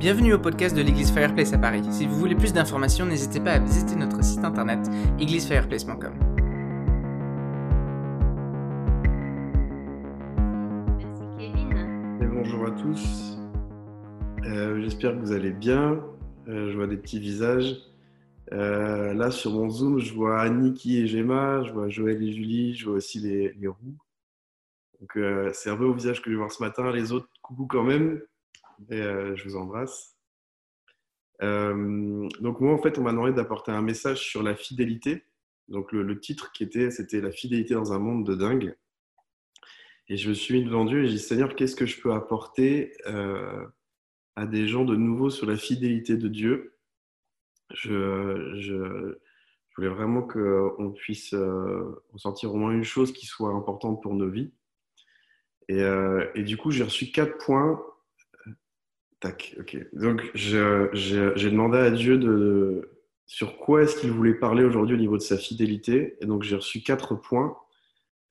Bienvenue au podcast de l'église Fireplace à Paris. Si vous voulez plus d'informations, n'hésitez pas à visiter notre site internet églisefireplace.com. Merci Kevin. Et bonjour à tous. Euh, J'espère que vous allez bien. Euh, je vois des petits visages. Euh, là, sur mon Zoom, je vois Niki et Gemma, je vois Joël et Julie, je vois aussi les, les roues. Donc, euh, c'est un peu au visage que je vais voir ce matin. Les autres, coucou quand même. Euh, je vous embrasse. Euh, donc, moi, en fait, on m'a demandé d'apporter un message sur la fidélité. Donc, le, titre qui était, c'était La fidélité dans un monde de dingue. Et je me suis mis devant Dieu et j'ai dit, Seigneur, qu'est-ce que je peux apporter euh, à des gens de nouveau sur la fidélité de Dieu? Je, voulais vraiment qu'on puisse ressentir au moins une chose qui soit importante pour nos vies. Et, et du coup, j'ai reçu quatre points. Tac, ok. Donc, j'ai demandé à Dieu de, sur quoi est-ce qu'il voulait parler aujourd'hui au niveau de sa fidélité. Et donc, j'ai reçu quatre points.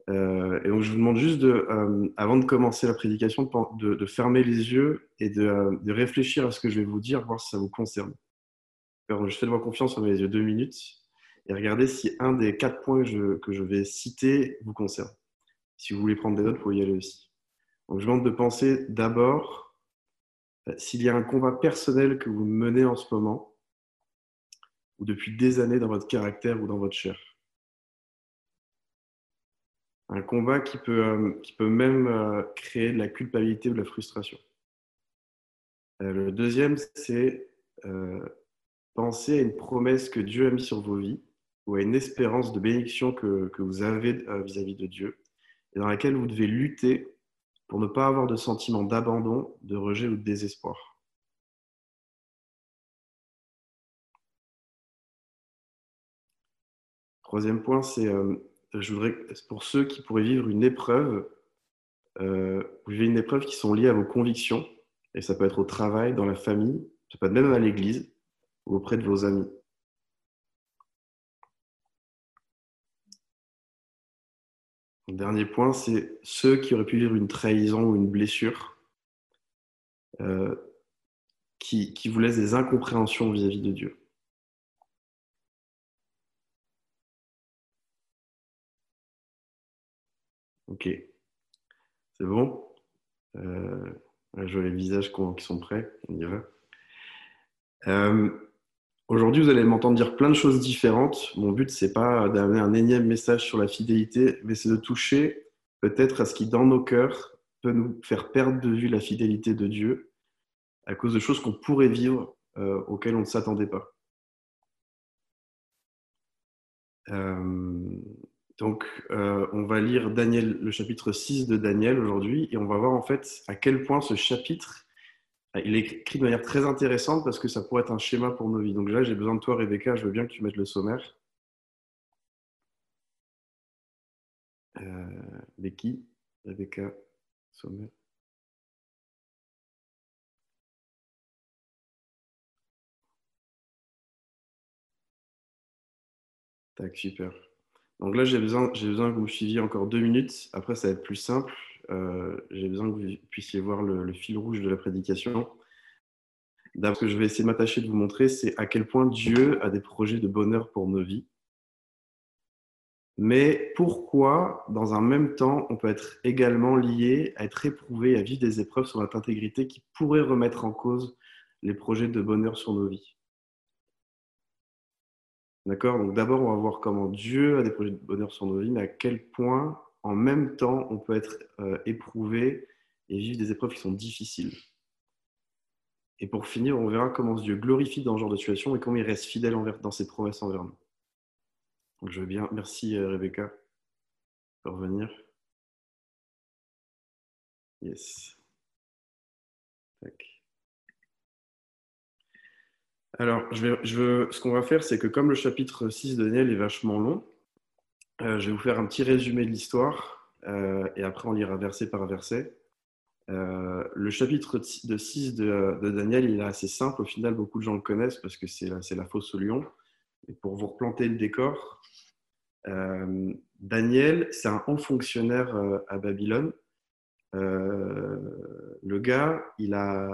Euh, et donc, je vous demande juste, de, euh, avant de commencer la prédication, de, de- de fermer les yeux et de, euh, de réfléchir à ce que je vais vous dire, voir si ça vous concerne. Alors, je fais-moi confiance, fermez les yeux deux minutes et regardez si un des quatre points que je, que je vais citer vous concerne. Si vous voulez prendre des notes, vous pouvez y aller aussi. Donc, je vous demande de penser d'abord s'il y a un combat personnel que vous menez en ce moment ou depuis des années dans votre caractère ou dans votre chair. Un combat qui peut, euh, qui peut même euh, créer de la culpabilité ou de la frustration. Euh, le deuxième, c'est euh, penser à une promesse que Dieu a mise sur vos vies ou à une espérance de bénédiction que, que vous avez euh, vis-à-vis de Dieu et dans laquelle vous devez lutter pour ne pas avoir de sentiment d'abandon, de rejet ou de désespoir. Troisième point, c'est euh, pour ceux qui pourraient vivre une épreuve, euh, vivez une épreuve qui sont liées à vos convictions, et ça peut être au travail, dans la famille, ça peut être même à l'église ou auprès de vos amis. Dernier point, c'est ceux qui auraient pu vivre une trahison ou une blessure euh, qui, qui vous laissent des incompréhensions vis-à-vis de Dieu. Ok, c'est bon? Euh, Je vois les visages qui sont prêts, on y va. Euh, Aujourd'hui, vous allez m'entendre dire plein de choses différentes. Mon but, c'est pas d'amener un énième message sur la fidélité, mais c'est de toucher peut-être à ce qui, dans nos cœurs, peut nous faire perdre de vue la fidélité de Dieu à cause de choses qu'on pourrait vivre euh, auxquelles on ne s'attendait pas. Euh, donc, euh, on va lire Daniel, le chapitre 6 de Daniel aujourd'hui, et on va voir en fait à quel point ce chapitre il est écrit de manière très intéressante parce que ça pourrait être un schéma pour nos vies. Donc là, j'ai besoin de toi, Rebecca. Je veux bien que tu mettes le sommaire. Euh, Becky, Rebecca, sommaire. Tac, super. Donc là, j'ai besoin, j'ai besoin que vous me suiviez encore deux minutes. Après, ça va être plus simple. Euh, j'ai besoin que vous puissiez voir le, fil rouge de la prédication. D'abord, ce que je vais essayer de m'attacher de vous montrer, c'est à quel point Dieu a des projets de bonheur pour nos vies. Mais pourquoi, dans un même temps, on peut être également lié à être éprouvé, à vivre des épreuves sur notre intégrité qui pourraient remettre en cause les projets de bonheur sur nos vies? D'accord? Donc d'abord, on va voir comment Dieu a des projets de bonheur sur nos vies, mais à quel point, en même temps, on peut être euh, éprouvé et vivre des épreuves qui sont difficiles. Et pour finir, on verra comment Dieu glorifie dans ce genre de situation et comment il reste fidèle dans ses promesses envers nous. Donc je veux bien, merci euh, Rebecca pour venir. Yes. Alors, je veux, ce qu'on va faire, c'est que comme le chapitre 6 de Daniel est vachement long, euh, je vais vous faire un petit résumé de l'histoire euh, et après on lira verset par verset. Euh, le chapitre de 6 de, Daniel, il est assez simple. Au final, beaucoup de gens le connaissent parce que c'est la, la fosse au lion. Et pour vous replanter le décor, Daniel, c'est un haut fonctionnaire à Babylone le gars,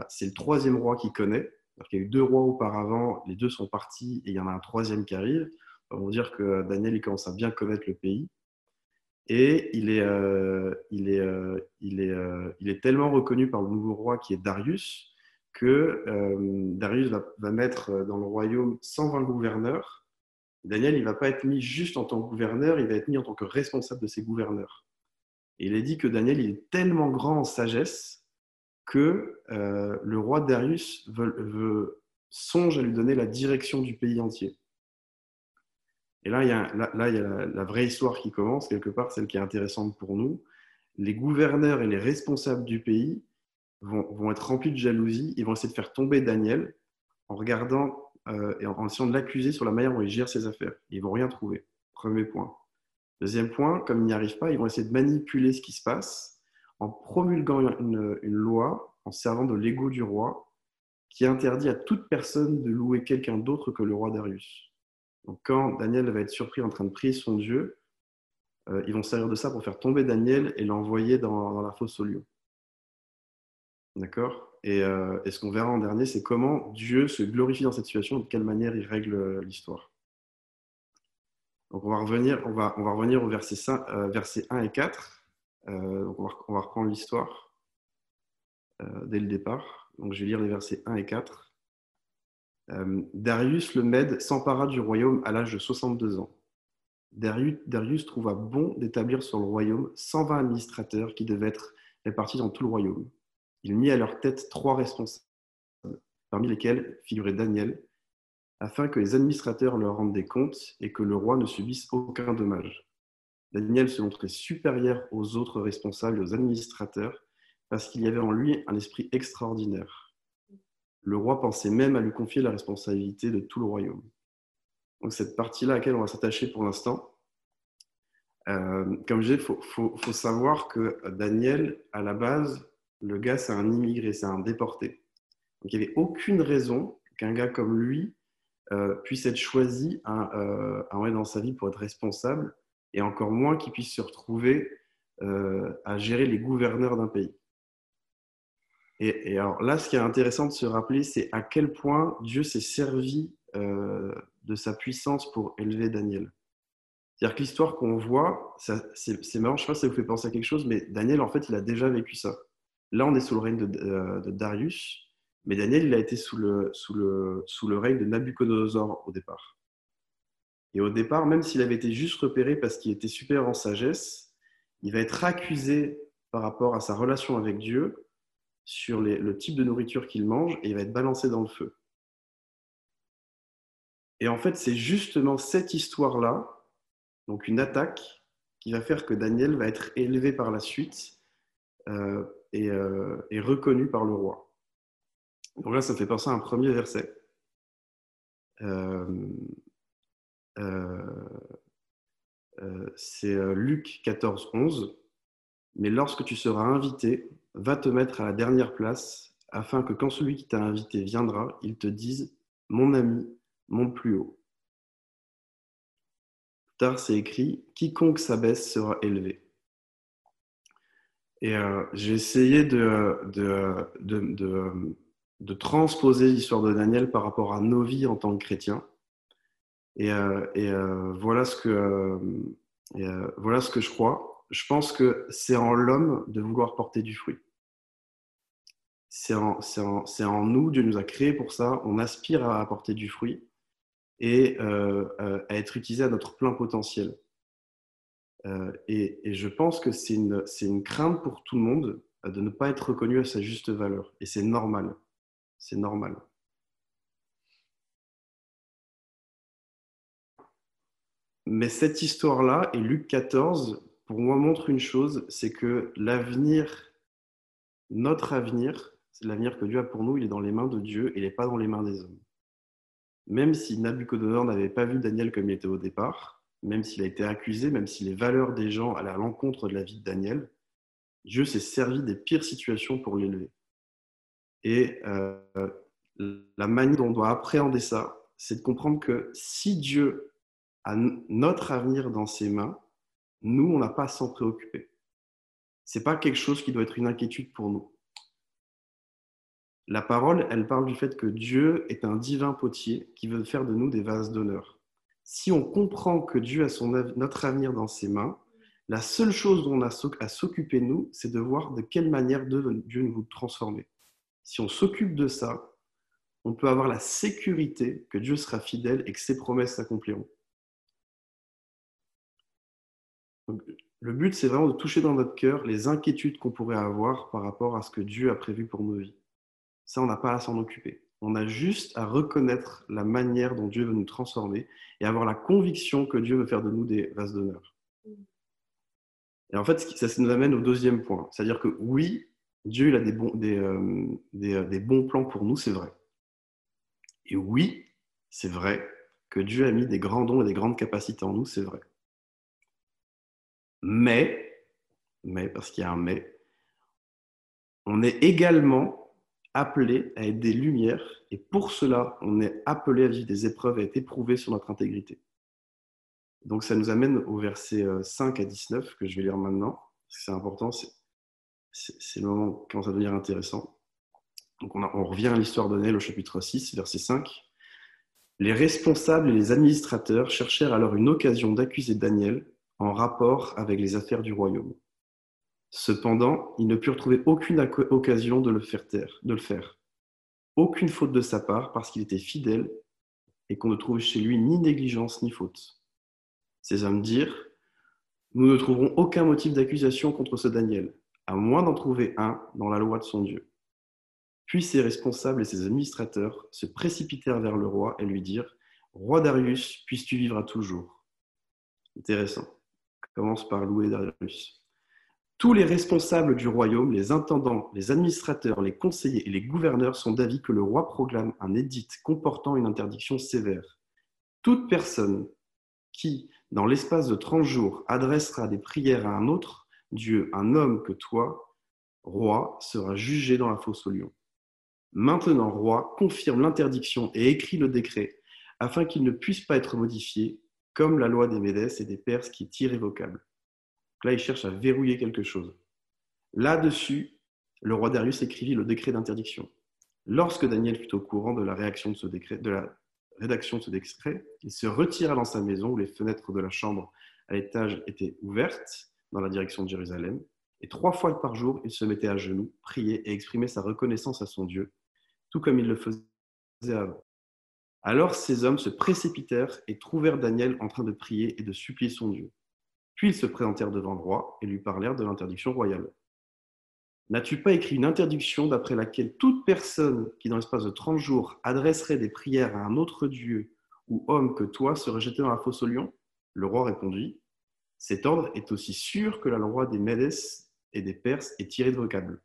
c'est le troisième roi qu'il connaît. il y a eu deux rois auparavant, les deux sont partis et il y en a un troisième qui arrive. Va dire que Daniel il commence à bien connaître le pays. Et il est, il, est, il, est, il est tellement reconnu par le nouveau roi qui est Darius que Darius va, mettre dans le royaume 120 gouverneurs. Daniel, il ne va pas être mis juste en tant que gouverneur, il va être mis en tant que responsable de ces gouverneurs. Et il est dit que Daniel il est tellement grand en sagesse que le roi Darius songe à lui donner la direction du pays entier. Et là, il y a, la, vraie histoire qui commence, quelque part, celle qui est intéressante pour nous. Les gouverneurs et les responsables du pays vont, être remplis de jalousie. Ils vont essayer de faire tomber Daniel en regardant euh, et en, essayant de l'accuser sur la manière dont il gère ses affaires. Ils vont rien trouver. Premier point. Deuxième point, comme ils n'y arrivent pas, ils vont essayer de manipuler ce qui se passe en promulguant une, une loi, en servant de l'ego du roi, qui interdit à toute personne de louer quelqu'un d'autre que le roi Darius. Donc, quand Daniel va être surpris en train de prier son Dieu, euh, ils vont servir de ça pour faire tomber Daniel et l'envoyer dans, la fosse au lion. D'accord? Euh, et, ce qu'on verra en dernier, c'est comment Dieu se glorifie dans cette situation, de quelle manière il règle euh, l'histoire. Donc, on va revenir, on va, on va revenir au verset, 1 et 4. donc on, va, on va reprendre l'histoire dès le départ. Donc, je vais lire les versets 1 et 4. Euh, Darius le Mède s'empara du royaume à l'âge de 62 ans. Darius, trouva bon d'établir sur le royaume 120 administrateurs qui devaient être répartis dans tout le royaume. Il mit à leur tête trois responsables, parmi lesquels figurait Daniel, afin que les administrateurs leur rendent des comptes et que le roi ne subisse aucun dommage. Daniel se montrait supérieur aux autres responsables et aux administrateurs parce qu'il y avait en lui un esprit extraordinaire. Le roi pensait même à lui confier la responsabilité de tout le royaume. Donc cette partie-là à laquelle on va s'attacher pour l'instant, euh, comme je disais, il faut, savoir que Daniel, à la base, le gars, c'est un immigré, c'est un déporté. Donc il n'y avait aucune raison qu'un gars comme lui euh, puisse être choisi un, euh, dans sa vie pour être responsable, et encore moins qu'il puisse se retrouver à gérer les gouverneurs d'un pays. Et, alors là, ce qui est intéressant de se rappeler, c'est à quel point Dieu s'est servi euh, de sa puissance pour élever Daniel. C'est-à-dire que l'histoire qu'on voit, c'est marrant, je ne sais pas si ça vous fait penser à quelque chose, mais Daniel, en fait, il a déjà vécu ça. Là, on est sous le règne de, euh, Darius, mais Daniel, il a été sous le, sous, le, sous le règne de Nabucodonosor au départ. Et au départ, même s'il avait été juste repéré parce qu'il était super en sagesse, il va être accusé par rapport à sa relation avec Dieu sur le type de nourriture qu'il mange et il va être balancé dans le feu. Et en fait, c'est justement cette histoire-là, donc une attaque, qui va faire que Daniel va être élevé par la suite euh, euh, et, reconnu par le roi. Donc là, ça me fait penser à un premier verset. Euh, c'est Luc 14, 11. Mais lorsque tu seras invité, va te mettre à la dernière place, afin que quand celui qui t'a invité viendra, il te dise Mon ami, monte plus haut. Plus tard, c'est écrit Quiconque s'abaisse sera élevé. Et euh, j'ai essayé de, de, de, de, transposer l'histoire de Daniel par rapport à nos vies en tant que chrétiens. Et, euh, et euh, voilà, ce que, voilà ce que je crois je pense que c'est en l'homme de vouloir porter du fruit. C'est en, nous, Dieu nous a créés pour ça, on aspire à apporter du fruit et euh, euh, à être utilisé à notre plein potentiel. Euh, et, je pense que c'est une, une, crainte pour tout le monde de ne pas être reconnu à sa juste valeur. Et c'est normal. C'est normal. Mais cette histoire-là, et Luc 14, pour moi, montre une chose, c'est que l'avenir, notre avenir, c'est l'avenir que Dieu a pour nous, il est dans les mains de Dieu, il n'est pas dans les mains des hommes. Même si Nabucodonosor n'avait pas vu Daniel comme il était au départ, même s'il a été accusé, même si les valeurs des gens allaient à l'encontre de la vie de Daniel, Dieu s'est servi des pires situations pour l'élever. Et euh, la manière dont on doit appréhender ça, c'est de comprendre que si Dieu a notre avenir dans ses mains, nous, on n'a pas à s'en préoccuper. Ce n'est pas quelque chose qui doit être une inquiétude pour nous. La parole, elle parle du fait que Dieu est un divin potier qui veut faire de nous des vases d'honneur. Si on comprend que Dieu a notre avenir dans ses mains, la seule chose dont on a à s'occuper, nous, c'est de voir de quelle manière Dieu nous transformer. Si on s'occupe de ça, on peut avoir la sécurité que Dieu sera fidèle et que ses promesses s'accompliront. Le but, c'est vraiment de toucher dans notre cœur les inquiétudes qu'on pourrait avoir par rapport à ce que Dieu a prévu pour nos vies. Ça, on n'a pas à s'en occuper. On a juste à reconnaître la manière dont Dieu veut nous transformer et avoir la conviction que Dieu veut faire de nous des vases d'honneur. Et en fait, ça nous amène au deuxième point. C'est-à-dire que oui, Dieu il a des bons, des, euh, euh, des bons plans pour nous, c'est vrai. Et oui, c'est vrai que Dieu a mis des grands dons et des grandes capacités en nous, c'est vrai. Mais, mais, parce qu'il y a un mais, on est également appelé à être des lumières et pour cela, on est appelé à vivre des épreuves et à être éprouvé sur notre intégrité. Donc ça nous amène au verset 5 euh, à 19 que je vais lire maintenant. C'est important, c'est le moment qui commence à devenir intéressant. Donc on, revient à l'histoire de Nel au chapitre 6, verset 5. Les responsables et les administrateurs cherchèrent alors une occasion d'accuser Daniel en rapport avec les affaires du royaume. Cependant, ils ne purent trouver aucune occasion de le faire de le faire. Aucune faute de sa part parce qu'il était fidèle et qu'on ne trouvait chez lui ni négligence ni faute. Ces hommes dirent Nous ne trouverons aucun motif d'accusation contre ce Daniel, à moins d'en trouver un dans la loi de son Dieu. Puis ses responsables et ses administrateurs se précipitèrent vers le roi et lui dirent Roi Darius, puisses-tu vivre à toujours? Intéressant commence par louer Darius. Tous les responsables du royaume, les intendants, les administrateurs, les conseillers et les gouverneurs sont d'avis que le roi proclame un édit comportant une interdiction sévère. Toute personne qui, dans l'espace de 30 jours, adressera des prières à un autre Dieu, un homme que toi, roi, sera jugé dans la fosse au lion. Maintenant, roi, confirme l'interdiction et écrit le décret afin qu'il ne puisse pas être modifié comme la loi des Médès et des Perses qui est irrévocable. Là, il cherche à verrouiller quelque chose. Là-dessus, le roi Darius écrivit le décret d'interdiction. Lorsque Daniel fut au courant de la, réaction de, ce décret, de la rédaction de ce décret, il se retira dans sa maison où les fenêtres de la chambre à l'étage étaient ouvertes dans la direction de Jérusalem. Et trois fois par jour, il se mettait à genoux, priait et exprimait sa reconnaissance à son Dieu, tout comme il le faisait avant. Alors ces hommes se précipitèrent et trouvèrent Daniel en train de prier et de supplier son Dieu. Puis ils se présentèrent devant le roi et lui parlèrent de l'interdiction royale. N'as-tu pas écrit une interdiction d'après laquelle toute personne qui, dans l'espace de trente jours, adresserait des prières à un autre Dieu ou homme que toi serait jeté dans la fosse au lion? Le roi répondit Cet ordre est aussi sûr que la loi des Médès et des Perses est irrévocable.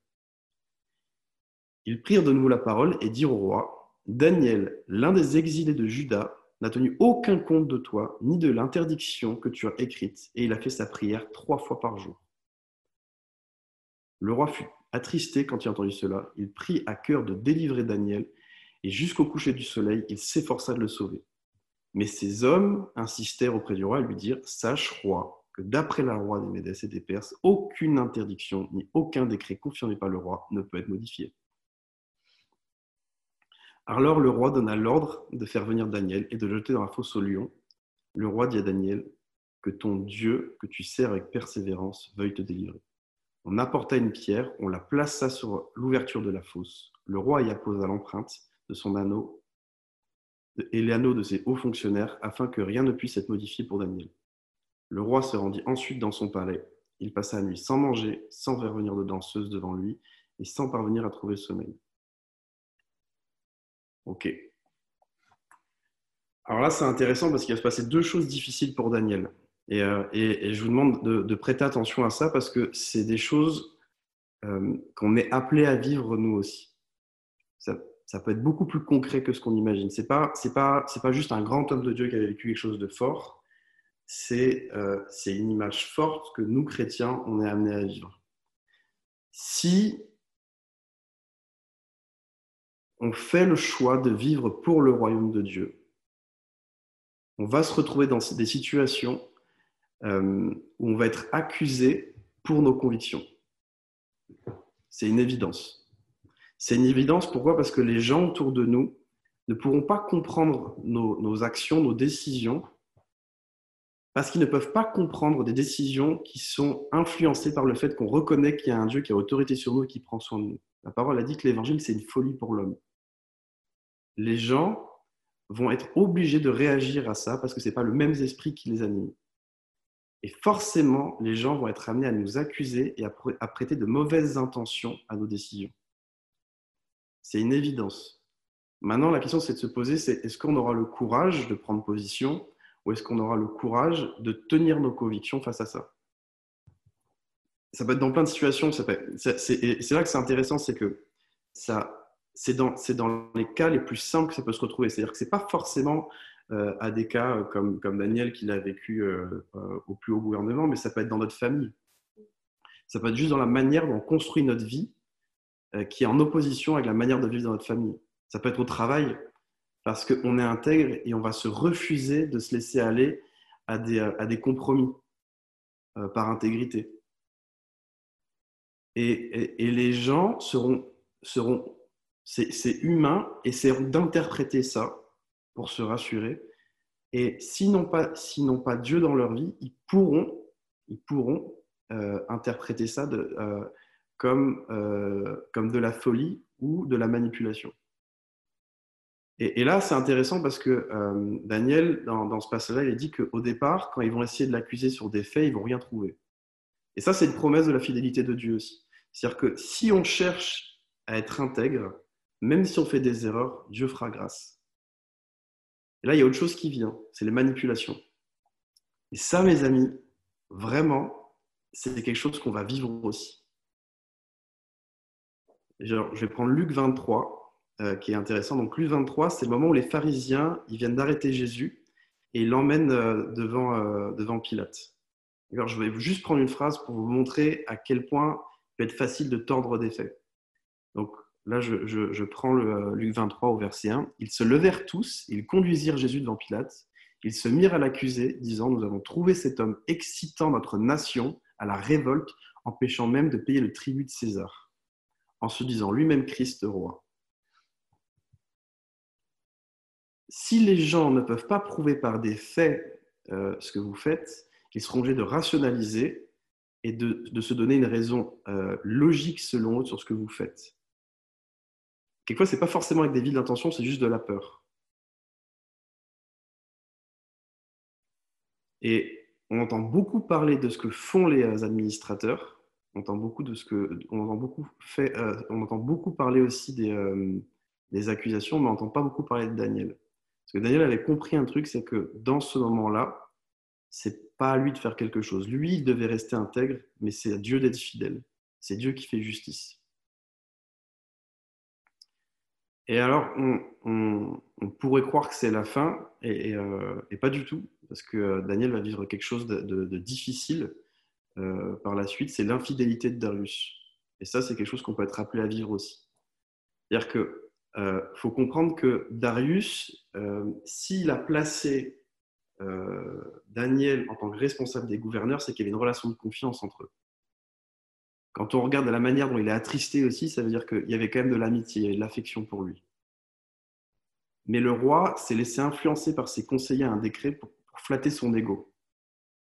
Ils prirent de nouveau la parole et dirent au roi Daniel, l'un des exilés de Juda, n'a tenu aucun compte de toi, ni de l'interdiction que tu as écrite, et il a fait sa prière trois fois par jour. Le roi fut attristé quand il entendit cela. Il prit à cœur de délivrer Daniel, et jusqu'au coucher du soleil, il s'efforça de le sauver. Mais ces hommes insistèrent auprès du roi et lui dirent Sache, roi, que d'après la loi des Médès et des Perses, aucune interdiction ni aucun décret confirmé par le roi ne peut être modifié. Alors le roi donna l'ordre de faire venir Daniel et de le jeter dans la fosse au lion. Le roi dit à Daniel que ton Dieu, que tu sers avec persévérance, veuille te délivrer. On apporta une pierre, on la plaça sur l'ouverture de la fosse. Le roi y apposa l'empreinte de son anneau et l'anneau de ses hauts fonctionnaires afin que rien ne puisse être modifié pour Daniel. Le roi se rendit ensuite dans son palais. Il passa la nuit sans manger, sans faire venir de danseuse devant lui et sans parvenir à trouver le sommeil. Alors là, c'est intéressant parce qu'il va se passer deux choses difficiles pour Daniel. Et, euh, je vous demande de, prêter attention à ça parce que c'est des choses euh, qu'on est appelé à vivre nous aussi. Ça, peut être beaucoup plus concret que ce qu'on imagine. Ce n'est pas, pas, juste un grand homme de Dieu qui a vécu quelque chose de fort. Euh, c'est une image forte que nous, chrétiens, on est amenés à vivre. Si on fait le choix de vivre pour le royaume de Dieu, on va se retrouver dans des situations euh, où on va être accusé pour nos convictions. C'est une évidence. C'est une évidence, pourquoi? Parce que les gens autour de nous ne pourront pas comprendre nos, nos actions, nos décisions, parce qu'ils ne peuvent pas comprendre des décisions qui sont influencées par le fait qu'on reconnaît qu'il y a un Dieu qui a autorité sur nous et qui prend soin de nous. La parole a dit que l'évangile, c'est une folie pour l'homme. Les gens vont être obligés de réagir à ça parce que ce n'est pas le même esprit qui les anime. Et forcément, les gens vont être amenés à nous accuser et à prêter de mauvaises intentions à nos décisions. C'est une évidence. Maintenant, la question, c'est de se poser, c'est est-ce qu'on aura le courage de prendre position ou est-ce qu'on aura le courage de tenir nos convictions face à ça? Ça peut être dans plein de situations. C'est là que c'est intéressant, c'est que c'est dans, les cas les plus simples que ça peut se retrouver. C'est-à-dire que ce n'est pas forcément euh, à des cas euh, comme, Daniel qui l'a vécu euh, au plus haut gouvernement, mais ça peut être dans notre famille. Ça peut être juste dans la manière dont on construit notre vie qui est en opposition avec la manière de vivre dans notre famille. Ça peut être au travail, parce qu'on est intègre et on va se refuser de se laisser aller à des, compromis par intégrité. Et, les gens seront c'est humain, et c'est d'interpréter ça pour se rassurer. Et s'ils n'ont pas, pas Dieu dans leur vie, ils pourront, ils pourront euh, interpréter ça euh, comme, euh, comme de la folie ou de la manipulation. Et, là, c'est intéressant parce que Daniel, dans, dans, ce passage-là, il dit qu'au départ, quand ils vont essayer de l'accuser sur des faits, ils vont rien trouver. Et ça, c'est une promesse de la fidélité de Dieu aussi. C'est-à-dire que si on cherche à être intègre, même si on fait des erreurs, Dieu fera grâce. Et là, il y a autre chose qui vient, c'est les manipulations. Et ça, mes amis, vraiment, c'est quelque chose qu'on va vivre aussi. je vais prendre Luc 23, euh, qui est intéressant. Donc, Luc 23, c'est le moment où les pharisiens ils viennent d'arrêter Jésus et ils l'emmènent euh, devant, euh, devant Pilate. Alors, je vais juste prendre une phrase pour vous montrer à quel point il peut être facile de tordre des faits. Donc, Là, je, prends le euh, Luc 23 au verset 1. Ils se levèrent tous, ils conduisirent Jésus devant Pilate. Ils se mirent à l'accuser, disant Nous avons trouvé cet homme excitant notre nation à la révolte, empêchant même de payer le tribut de César, en se disant lui-même Christ roi. Si les gens ne peuvent pas prouver par des faits euh, ce que vous faites, ils seront obligés de rationaliser et de, se donner une raison euh, logique selon eux sur ce que vous faites. Quelquefois, ce n'est pas forcément avec des villes d'intention, c'est juste de la peur. Et on entend beaucoup parler de ce que font les administrateurs. On entend beaucoup, de ce que, on entend beaucoup, fait, euh, on entend beaucoup parler aussi des, euh, accusations, mais on n'entend pas beaucoup parler de Daniel. Parce que Daniel avait compris un truc, c'est que dans ce moment-là, c'est pas à lui de faire quelque chose. Lui, il devait rester intègre, mais c'est à Dieu d'être fidèle. C'est Dieu qui fait justice. Et alors, on, pourrait croire que c'est la fin, euh, et, pas du tout, parce que euh, Daniel va vivre quelque chose de, difficile euh, par la suite, c'est l'infidélité de Darius. Et ça, c'est quelque chose qu'on peut être appelé à vivre aussi. C'est-à-dire qu'il faut comprendre que Darius, s'il a placé Daniel en tant que responsable des gouverneurs, c'est qu'il y avait une relation de confiance entre eux. Quand on regarde la manière dont il est attristé aussi, ça veut dire qu'il y avait quand même de l'amitié et de l'affection pour lui. Mais le roi s'est laissé influencer par ses conseillers à un décret pour, flatter son ego.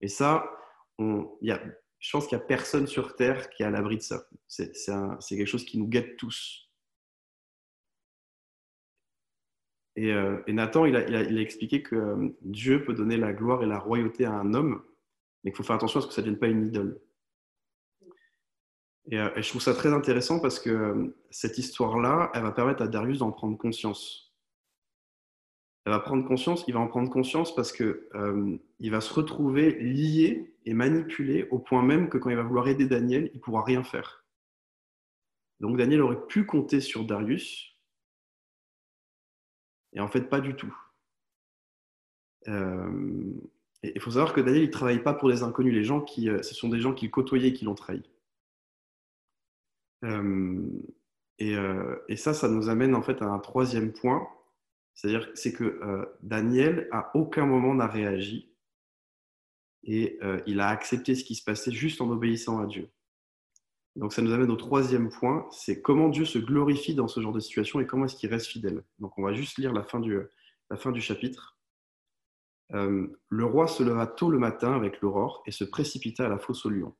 Et ça, on, y a, je pense qu'il n'y a personne sur Terre qui est à l'abri de ça. C'est quelque chose qui nous guette tous. Et, euh, Nathan, il a, il, a, expliqué que euh, Dieu peut donner la gloire et la royauté à un homme, mais qu'il faut faire attention à ce que ça ne devienne pas une idole. Euh, et, je trouve ça très intéressant parce que euh, cette histoire-là, elle va permettre à Darius d'en prendre conscience. Elle va prendre conscience, il va en prendre conscience parce que euh, il va se retrouver lié et manipulé au point même que quand il va vouloir aider Daniel, il ne pourra rien faire. Donc Daniel aurait pu compter sur Darius, et en fait pas du tout. il faut savoir que Daniel, il travaille pas pour des inconnus. Les gens qui, ce sont des gens qu'il côtoyait et qui l'ont trahi. Euh, euh, et, ça, ça nous amène en fait à un troisième point, c'est-à-dire c'est que euh, Daniel à aucun moment n'a réagi et il a accepté ce qui se passait juste en obéissant à Dieu. Donc ça nous amène au troisième point, c'est comment Dieu se glorifie dans ce genre de situation et comment est-ce qu'il reste fidèle. Donc on va juste lire la fin du, chapitre. Le roi se leva tôt le matin avec l'aurore et se précipita à la fosse au lion.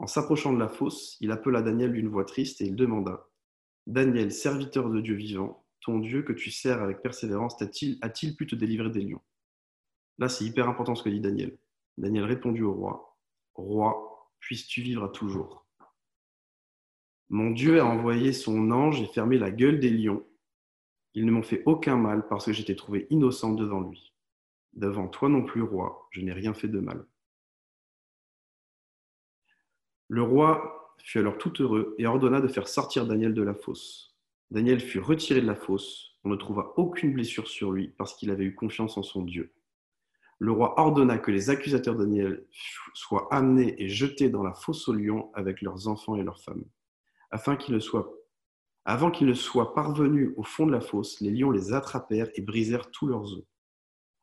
En s'approchant de la fosse, il appela Daniel d'une voix triste et il demanda Daniel, serviteur de Dieu vivant, ton Dieu que tu sers avec persévérance, a-t-il pu te délivrer des lions? Là, c'est hyper important ce que dit Daniel. Daniel répondit au roi Roi, puisses-tu vivre à toujours? Mon Dieu a envoyé son ange et fermé la gueule des lions. Ils ne m'ont fait aucun mal parce que j'étais trouvé innocent devant lui. Devant toi non plus, roi, je n'ai rien fait de mal. Le roi fut alors tout heureux et ordonna de faire sortir Daniel de la fosse. Daniel fut retiré de la fosse. On ne trouva aucune blessure sur lui parce qu'il avait eu confiance en son Dieu. Le roi ordonna que les accusateurs Daniel soient amenés et jetés dans la fosse aux lions avec leurs enfants et leurs femmes, afin qu'ils ne soient avant qu'ils ne soient parvenus au fond de la fosse, les lions les attrapèrent et brisèrent tous leurs os.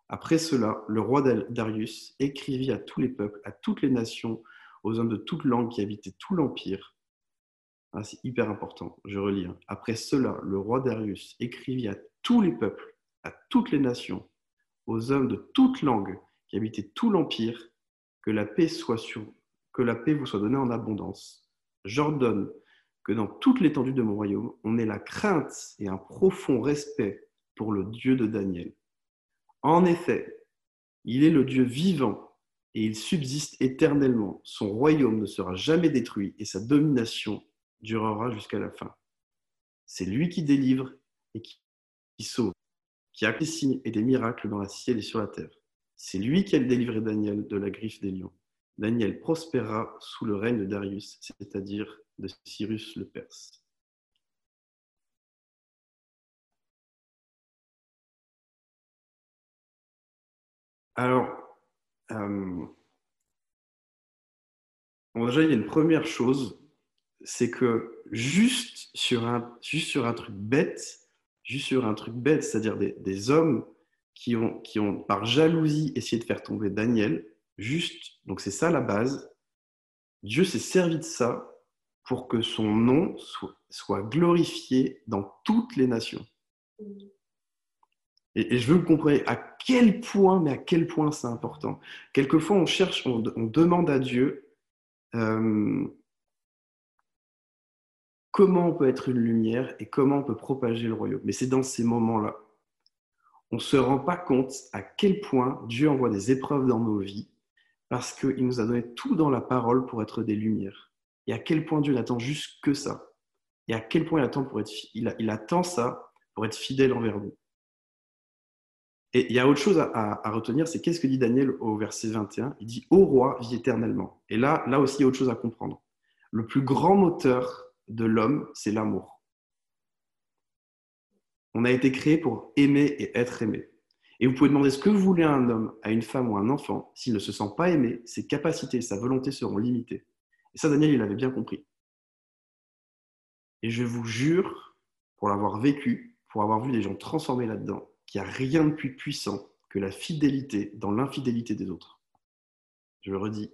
Après cela, le roi Darius écrivit à tous les peuples, à toutes les nations, aux hommes de toute langue qui habitaient tout l'Empire. Ah, c'est hyper important, je relis. Hein. Après cela, le roi Darius écrivit à tous les peuples, à toutes les nations, aux hommes de toute langue qui habitaient tout l'Empire, que la paix soit sur, que la paix vous soit donnée en abondance. J'ordonne que dans toute l'étendue de mon royaume, on ait la crainte et un profond respect pour le Dieu de Daniel. En effet, il est le Dieu vivant et il subsiste éternellement. Son royaume ne sera jamais détruit et sa domination durera jusqu'à la fin. C'est lui qui délivre et qui, sauve, qui a des signes et des miracles dans la ciel et sur la terre. C'est lui qui a délivré Daniel de la griffe des lions. Daniel prospérera sous le règne de Darius, c'est-à-dire de Cyrus le Perse. Alors, euh, déjà, il y a une première chose, c'est que juste sur, un, juste sur un truc bête, juste sur un truc bête, c'est-à-dire des, hommes qui ont, qui ont, par jalousie, essayé de faire tomber Daniel, juste, donc c'est ça la base, Dieu s'est servi de ça pour que son nom soit glorifié dans toutes les nations. Et, je veux que vous compreniez à quel point, mais à quel point c'est important. Quelquefois, on cherche, on, demande à Dieu euh, comment on peut être une lumière et comment on peut propager le royaume. Mais c'est dans ces moments-là. On ne se rend pas compte à quel point Dieu envoie des épreuves dans nos vies parce qu'il nous a donné tout dans la parole pour être des lumières. Et à quel point Dieu n'attend juste que ça. Et à quel point il attend, pour être, il attend ça pour être fidèle envers nous. Et il y a autre chose à, retenir, c'est qu'est-ce que dit Daniel au verset 21 Il dit Ô roi, vis éternellement. Et là, là aussi, il y a autre chose à comprendre. Le plus grand moteur de l'homme, c'est l'amour. On a été créé pour aimer et être aimé. Et vous pouvez demander ce que vous voulez à un homme, à une femme ou à un enfant. S'il ne se sent pas aimé, ses capacités, sa volonté seront limitées. Et ça, Daniel, il avait bien compris. Et je vous jure, pour l'avoir vécu, pour avoir vu des gens transformés là-dedans, qu'il n'y a rien de plus puissant que la fidélité dans l'infidélité des autres. Je le redis,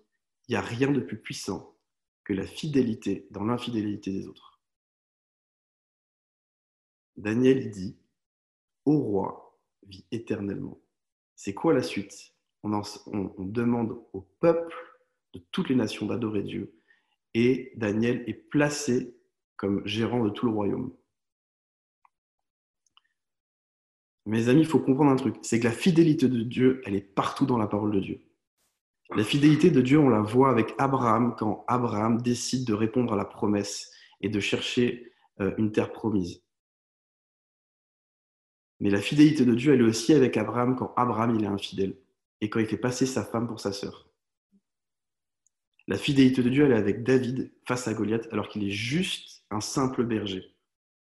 il n'y a rien de plus puissant que la fidélité dans l'infidélité des autres. Daniel dit, Ô roi, vis éternellement. C'est quoi la suite? On demande au peuple de toutes les nations d'adorer Dieu et Daniel est placé comme gérant de tout le royaume. Mes amis, il faut comprendre un truc, c'est que la fidélité de Dieu, elle est partout dans la parole de Dieu. La fidélité de Dieu, on la voit avec Abraham quand Abraham décide de répondre à la promesse et de chercher euh, une terre promise. Mais la fidélité de Dieu, elle est aussi avec Abraham quand Abraham il est infidèle et quand il fait passer sa femme pour sa sœur. La fidélité de Dieu, elle est avec David face à Goliath alors qu'il est juste un simple berger.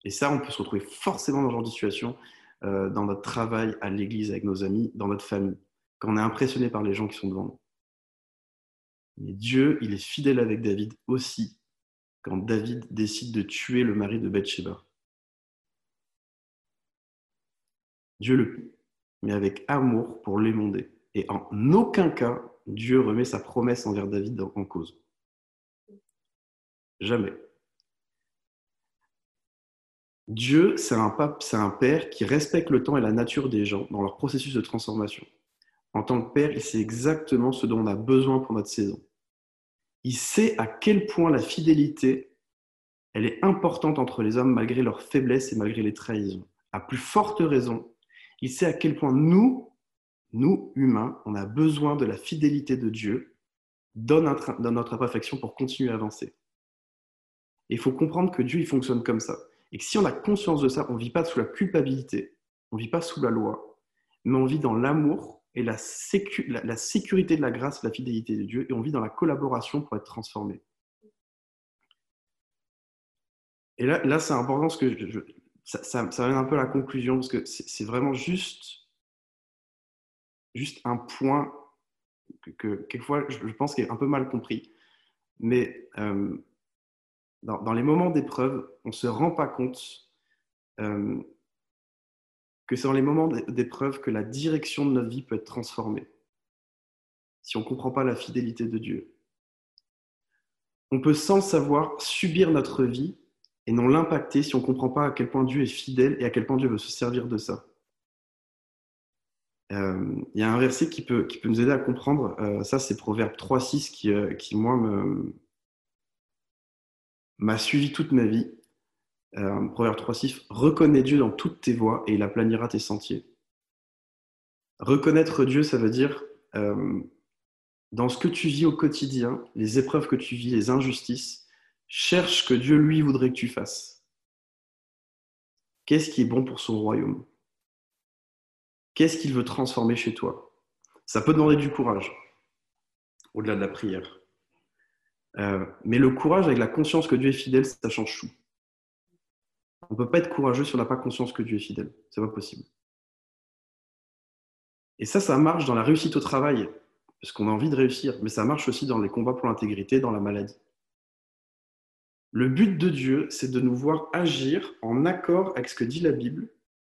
Et ça, on peut se retrouver forcément dans ce genre de situation euh, dans notre travail, à l'église, avec nos amis, dans notre famille, quand on est impressionné par les gens qui sont devant nous. Mais Dieu, il est fidèle avec David aussi quand David décide de tuer le mari de Bathsheba. Dieu le mais avec amour pour l'émonder. Et en aucun cas, Dieu remet sa promesse envers David en cause. Jamais. Dieu, c'est un pape, c'est un père qui respecte le temps et la nature des gens dans leur processus de transformation. En tant que père, il sait exactement ce dont on a besoin pour notre saison. Il sait à quel point la fidélité, est importante entre les hommes malgré leurs faiblesses et malgré les trahisons. À plus forte raison, il sait à quel point nous, nous, humains, on a besoin de la fidélité de Dieu dans notre, dans notre imperfection pour continuer à avancer. il faut comprendre que Dieu, il fonctionne comme ça. Et que si on a conscience de ça, on ne vit pas sous la culpabilité, on ne vit pas sous la loi, mais on vit dans l'amour et la, sécurité de la grâce, la fidélité de Dieu, et on vit dans la collaboration pour être transformé. Et là, là c'est important parce que ça, ça, ça un peu à la conclusion, parce que c'est vraiment juste juste un point que, quelquefois je, pense qu'il est un peu mal compris. Mais euh, dans, les moments d'épreuve, on ne se rend pas compte euh, que c'est dans les moments d'épreuve que la direction de notre vie peut être transformée. Si on ne comprend pas la fidélité de Dieu. On peut sans savoir subir notre vie et non l'impacter si on ne comprend pas à quel point Dieu est fidèle et à quel point Dieu veut se servir de ça. Euh, il y a un verset qui peut, qui peut nous aider à comprendre. Euh, ça, c'est Proverbe 3.6 qui, qui, moi, m'a suivi toute ma vie. Proverbe 3.6 Reconnais Dieu dans toutes tes voies et il aplanira tes sentiers. Reconnaître Dieu, ça veut dire dans ce que tu vis au quotidien, les épreuves que tu vis, les injustices, cherche ce que Dieu, lui, voudrait que tu fasses. Qu'est-ce qui est bon pour son royaume? Qu'est-ce qu'il veut transformer chez toi? Ça peut demander du courage, au-delà de la prière. Euh, mais le courage avec la conscience que Dieu est fidèle, ça change tout. On ne peut pas être courageux si on n'a pas conscience que Dieu est fidèle. C'est pas possible. Et ça, ça marche dans la réussite au travail, parce qu'on a envie de réussir, mais ça marche aussi dans les combats pour l'intégrité, dans la maladie. Le but de Dieu, c'est de nous voir agir en accord avec ce que dit la Bible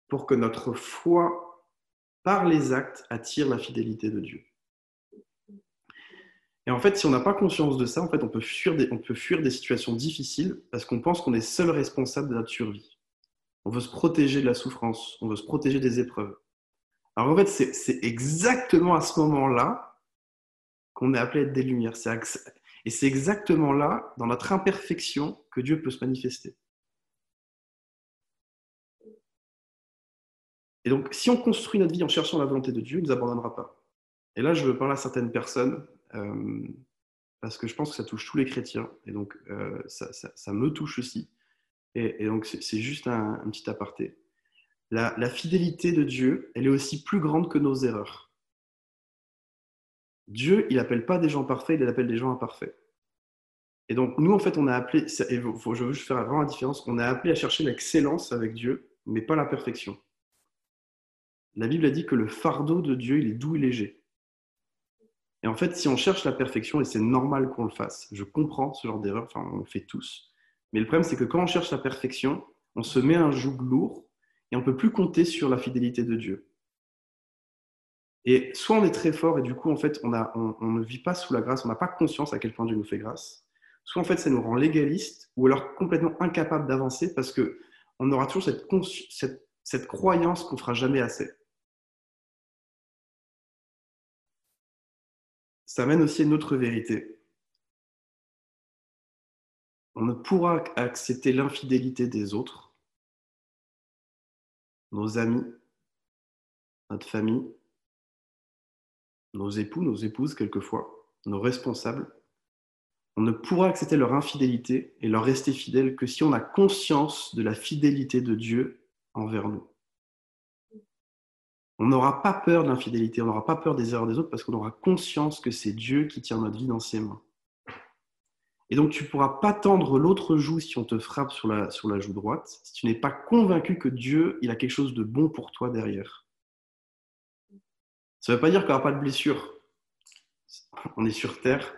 pour que notre foi par les actes, attire la fidélité de Dieu. Et en fait, si on n'a pas conscience de ça, en fait, on peut fuir des, on peut fuir des situations difficiles parce qu'on pense qu'on est seul responsable de notre survie. On veut se protéger de la souffrance, on veut se protéger des épreuves. Alors en fait, c'est exactement à ce moment-là qu'on est appelé à être des lumières. Et c'est exactement là, dans notre imperfection, que Dieu peut se manifester. Et donc, si on construit notre vie en cherchant la volonté de Dieu, il ne nous abandonnera pas. Et là, je veux parler à certaines personnes, parce que je pense que ça touche tous les chrétiens, et donc euh, ça, me touche aussi. Et, donc, c'est juste un, petit aparté. La, la, fidélité de Dieu, elle est aussi plus grande que nos erreurs. Dieu, il n'appelle pas des gens parfaits, il appelle des gens imparfaits. Et donc, nous, en fait, on a appelé, et je veux juste faire vraiment la différence, on a appelé à chercher l'excellence avec Dieu, mais pas la perfection. La Bible a dit que le fardeau de Dieu, il est doux et léger. Et en fait, si on cherche la perfection, et c'est normal qu'on le fasse, je comprends ce genre d'erreur, enfin, on le fait tous. Mais le problème, c'est que quand on cherche la perfection, on se met un joug lourd et on ne peut plus compter sur la fidélité de Dieu. Et soit on est très fort et du coup, en fait, on, ne vit pas sous la grâce, on n'a pas conscience à quel point Dieu nous fait grâce. Soit en fait, ça nous rend légaliste ou alors complètement incapable d'avancer parce qu'on aura toujours cette, cette, cette croyance qu'on fera jamais assez. Ça mène aussi à une autre vérité. On ne pourra accepter l'infidélité des autres, nos amis, notre famille, nos époux, nos épouses quelquefois, nos responsables. On ne pourra accepter leur infidélité et leur rester fidèle que si on a conscience de la fidélité de Dieu envers nous on n'aura pas peur de l'infidélité, on n'aura pas peur des erreurs des autres parce qu'on aura conscience que c'est Dieu qui tient notre vie dans ses mains. Et donc tu ne pourras pas tendre l'autre joue si on te frappe sur la, joue droite, si tu n'es pas convaincu que Dieu il a quelque chose de bon pour toi derrière. Ça ne veut pas dire qu'il n'y aura pas de blessures. On est sur terre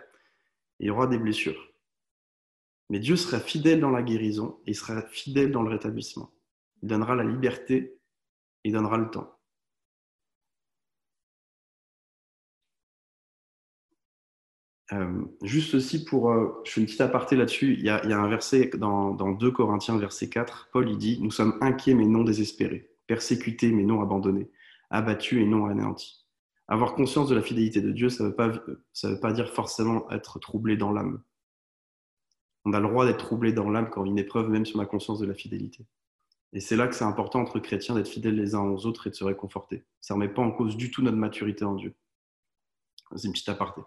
et il y aura des blessures. Mais Dieu sera fidèle dans la guérison et il sera fidèle dans le rétablissement. Il donnera la liberté et il donnera le temps. Euh, juste aussi pour, euh, je fais une petite aparté là-dessus, il y, a, un verset dans, dans 2 Corinthiens, verset 4, Paul il dit, nous sommes inquiets mais non désespérés, persécutés mais non abandonnés, abattus et non anéantis. Avoir conscience de la fidélité de Dieu, ça ne veut, veut pas dire forcément être troublé dans l'âme. On a le droit d'être troublé dans l'âme quand il y a une épreuve, même sur la conscience de la fidélité. Et c'est là que c'est important entre chrétiens d'être fidèles les uns aux autres et de se réconforter. Ça ne remet pas en cause du tout notre maturité en Dieu. C'est une petite aparté.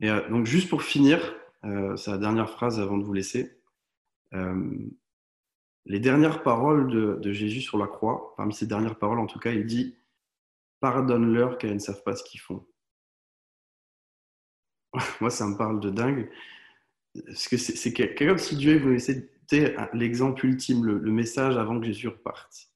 Et euh, donc, juste pour finir, euh, c'est la dernière phrase avant de vous laisser. Euh, les dernières paroles de, Jésus sur la croix, parmi ces dernières paroles en tout cas, il dit Pardonne-leur car ils ne savent pas ce qu'ils font. Moi, ça me parle de dingue. Parce que c'est comme si Dieu voulait c'était l'exemple ultime, le, message avant que Jésus reparte.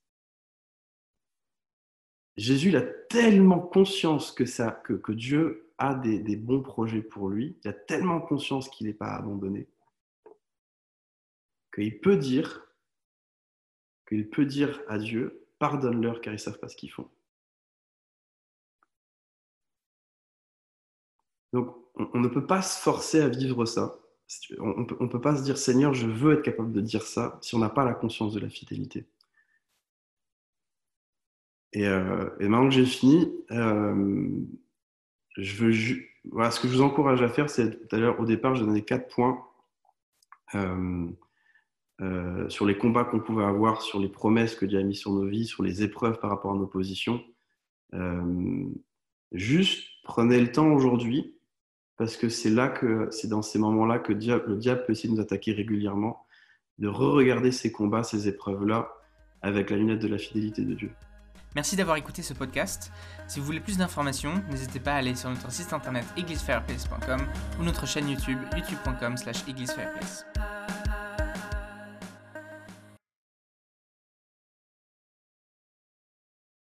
Jésus il a tellement conscience que, ça, que, Dieu a des, des, bons projets pour lui, il a tellement conscience qu'il n'est pas abandonné, qu'il peut dire, peut dire à Dieu, pardonne-leur car ils ne savent pas ce qu'ils font. Donc, on ne peut pas se forcer à vivre ça. On ne peut, pas se dire Seigneur, je veux être capable de dire ça si on n'a pas la conscience de la fidélité. Et, euh, maintenant que j'ai fini, euh, je veux voilà, ce que je vous encourage à faire, c'est tout à l'heure, au départ, j'ai donné quatre points euh, sur les combats qu'on pouvait avoir, sur les promesses que Dieu a mis sur nos vies, sur les épreuves par rapport à nos positions. juste prenez le temps aujourd'hui parce que c'est là que c'est dans ces moments-là que le diable peut essayer de nous attaquer régulièrement, de re-regarder ces combats, ces épreuves-là, avec la lunette de la fidélité de Dieu. Merci d'avoir écouté ce podcast. Si vous voulez plus d'informations, n'hésitez pas à aller sur notre site internet églisefireplace.com ou notre chaîne YouTube youtube.com/églisefireplace.